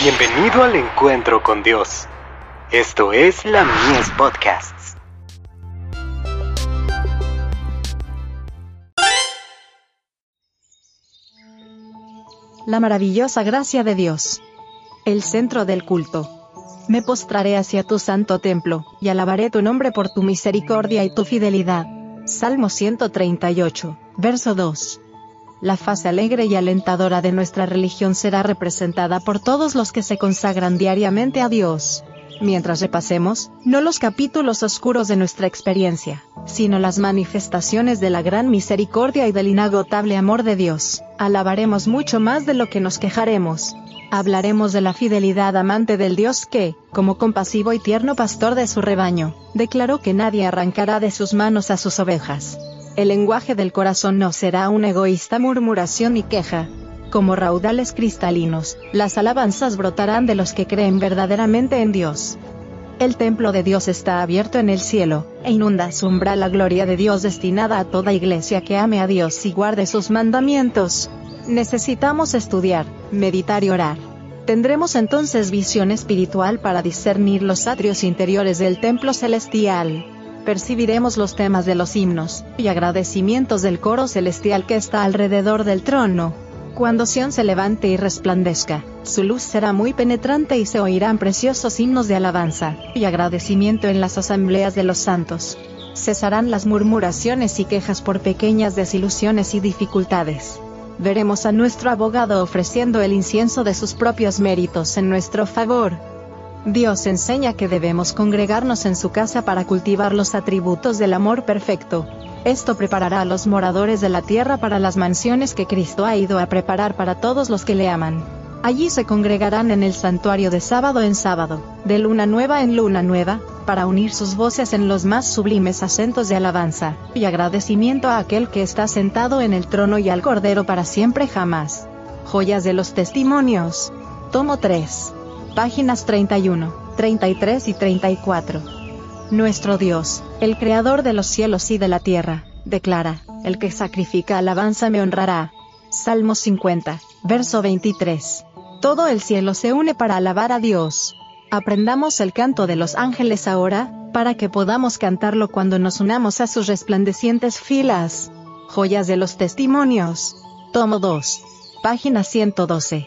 Bienvenido al encuentro con Dios. Esto es la Mies Podcasts. La maravillosa gracia de Dios. El centro del culto. Me postraré hacia tu santo templo, y alabaré tu nombre por tu misericordia y tu fidelidad. Salmo 138, verso 2. La fase alegre y alentadora de nuestra religión será representada por todos los que se consagran diariamente a Dios. Mientras repasemos, no los capítulos oscuros de nuestra experiencia, sino las manifestaciones de la gran misericordia y del inagotable amor de Dios, alabaremos mucho más de lo que nos quejaremos. Hablaremos de la fidelidad amante del Dios que, como compasivo y tierno pastor de su rebaño, declaró que nadie arrancará de sus manos a sus ovejas. El lenguaje del corazón no será una egoísta murmuración y queja. Como raudales cristalinos, las alabanzas brotarán de los que creen verdaderamente en Dios. El templo de Dios está abierto en el cielo, e inunda su umbral la gloria de Dios destinada a toda iglesia que ame a Dios y guarde sus mandamientos. Necesitamos estudiar, meditar y orar. Tendremos entonces visión espiritual para discernir los atrios interiores del templo celestial percibiremos los temas de los himnos y agradecimientos del coro celestial que está alrededor del trono. Cuando Sión se levante y resplandezca, su luz será muy penetrante y se oirán preciosos himnos de alabanza y agradecimiento en las asambleas de los santos. Cesarán las murmuraciones y quejas por pequeñas desilusiones y dificultades. Veremos a nuestro abogado ofreciendo el incienso de sus propios méritos en nuestro favor Dios enseña que debemos congregarnos en su casa para cultivar los atributos del amor perfecto. Esto preparará a los moradores de la tierra para las mansiones que Cristo ha ido a preparar para todos los que le aman. Allí se congregarán en el santuario de sábado en sábado, de luna nueva en luna nueva, para unir sus voces en los más sublimes acentos de alabanza y agradecimiento a aquel que está sentado en el trono y al Cordero para siempre jamás. Joyas de los Testimonios. Tomo 3 páginas 31, 33 y 34. Nuestro Dios, el Creador de los cielos y de la tierra, declara, el que sacrifica alabanza me honrará. Salmo 50, verso 23. Todo el cielo se une para alabar a Dios. Aprendamos el canto de los ángeles ahora, para que podamos cantarlo cuando nos unamos a sus resplandecientes filas. Joyas de los Testimonios. Tomo 2. Página 112.